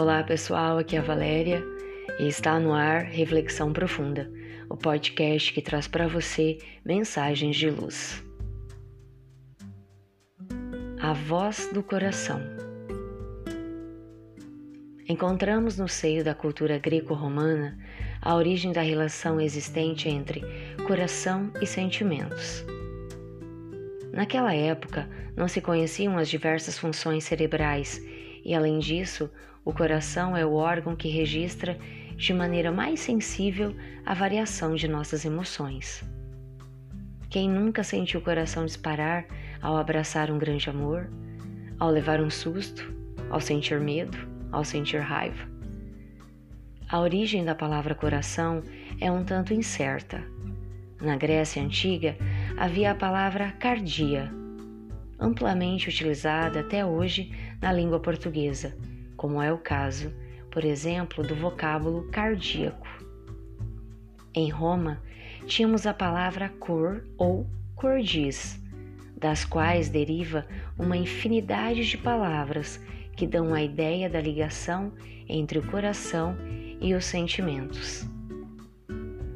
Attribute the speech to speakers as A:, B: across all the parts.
A: Olá pessoal, aqui é a Valéria e está no ar Reflexão Profunda, o podcast que traz para você mensagens de luz. A voz do coração. Encontramos no seio da cultura greco-romana a origem da relação existente entre coração e sentimentos. Naquela época, não se conheciam as diversas funções cerebrais e, além disso, o coração é o órgão que registra de maneira mais sensível a variação de nossas emoções. Quem nunca sentiu o coração disparar ao abraçar um grande amor, ao levar um susto, ao sentir medo, ao sentir raiva? A origem da palavra coração é um tanto incerta. Na Grécia Antiga havia a palavra cardia, amplamente utilizada até hoje na língua portuguesa como é o caso, por exemplo, do vocábulo cardíaco. Em Roma, tínhamos a palavra cor ou cordis, das quais deriva uma infinidade de palavras que dão a ideia da ligação entre o coração e os sentimentos.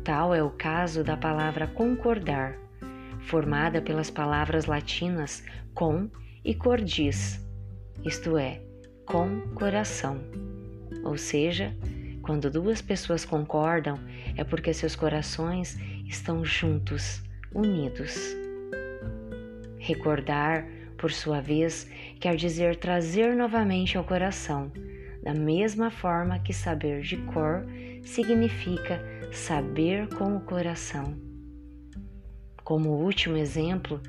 A: Tal é o caso da palavra concordar, formada pelas palavras latinas com e cordis, isto é, com coração. Ou seja, quando duas pessoas concordam, é porque seus corações estão juntos, unidos. Recordar, por sua vez, quer dizer trazer novamente ao coração, da mesma forma que saber de cor significa saber com o coração. Como último exemplo,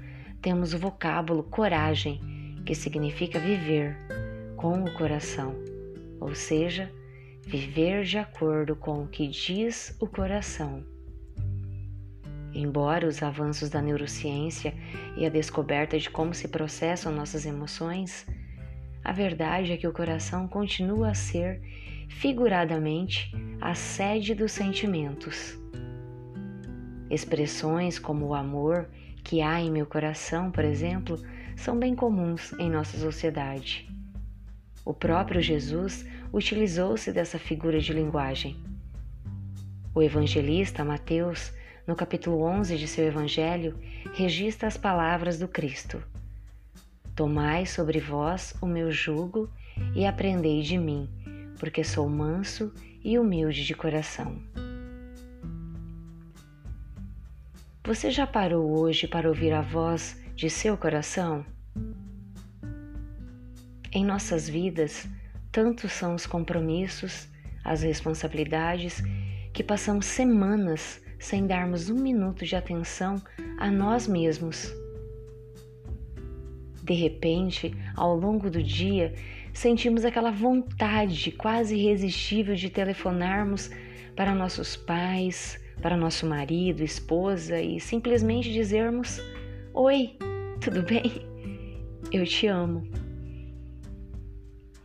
A: temos o vocábulo coragem, que significa viver com o coração, ou seja, viver de acordo com o que diz o coração. Embora os avanços da neurociência e a descoberta de como se processam nossas emoções, a verdade é que o coração continua a ser, figuradamente, a sede dos sentimentos. Expressões como o amor que há em meu coração, por exemplo, são bem comuns em nossa sociedade. O próprio Jesus utilizou-se dessa figura de linguagem. O evangelista Mateus, no capítulo 11 de seu evangelho, registra as palavras do Cristo: Tomai sobre vós o meu jugo e aprendei de mim, porque sou manso e humilde de coração. Você já parou hoje para ouvir a voz de seu coração? Em nossas vidas, tantos são os compromissos, as responsabilidades, que passamos semanas sem darmos um minuto de atenção a nós mesmos. De repente, ao longo do dia, sentimos aquela vontade quase irresistível de telefonarmos para nossos pais, para nosso marido, esposa e simplesmente dizermos: Oi, tudo bem? Eu te amo.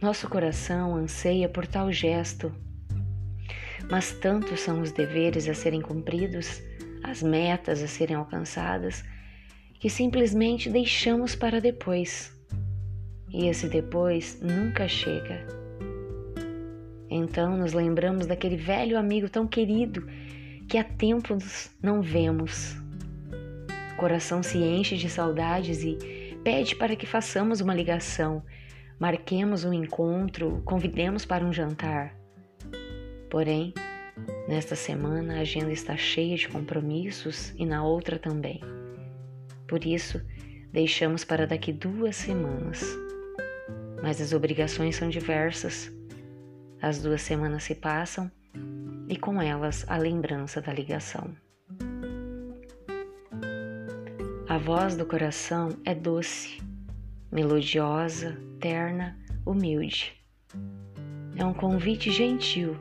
A: Nosso coração anseia por tal gesto, mas tantos são os deveres a serem cumpridos, as metas a serem alcançadas, que simplesmente deixamos para depois. E esse depois nunca chega. Então nos lembramos daquele velho amigo tão querido que há tempos não vemos. Coração se enche de saudades e pede para que façamos uma ligação marquemos um encontro, convidemos para um jantar. Porém, nesta semana a agenda está cheia de compromissos e na outra também. Por isso, deixamos para daqui duas semanas. Mas as obrigações são diversas. As duas semanas se passam e com elas a lembrança da ligação. A voz do coração é doce melodiosa, terna, humilde. É um convite gentil,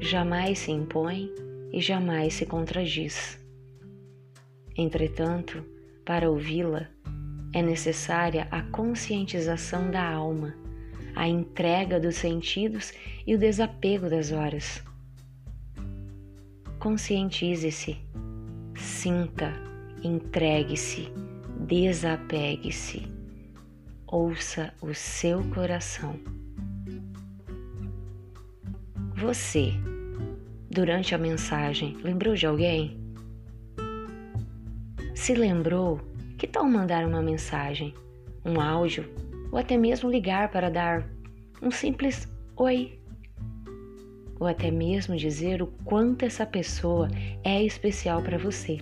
A: jamais se impõe e jamais se contradiz. Entretanto, para ouvi-la, é necessária a conscientização da alma, a entrega dos sentidos e o desapego das horas. Conscientize-se, sinta, entregue-se, desapegue-se ouça o seu coração. Você, durante a mensagem, lembrou de alguém? Se lembrou, que tal mandar uma mensagem, um áudio ou até mesmo ligar para dar um simples oi? Ou até mesmo dizer o quanto essa pessoa é especial para você.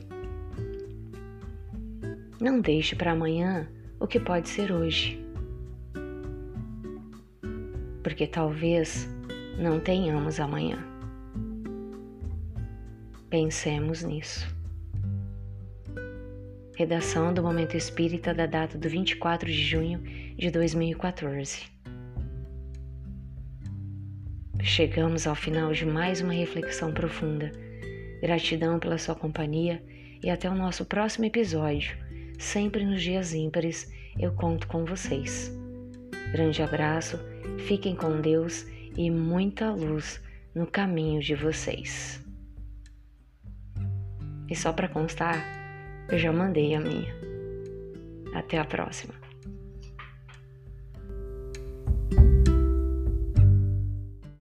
A: Não deixe para amanhã o que pode ser hoje. Porque talvez não tenhamos amanhã. Pensemos nisso. Redação do Momento Espírita da data do 24 de junho de 2014. Chegamos ao final de mais uma reflexão profunda. Gratidão pela sua companhia e até o nosso próximo episódio. Sempre nos dias ímpares eu conto com vocês. Grande abraço, fiquem com Deus e muita luz no caminho de vocês. E só para constar, eu já mandei a minha. Até a próxima.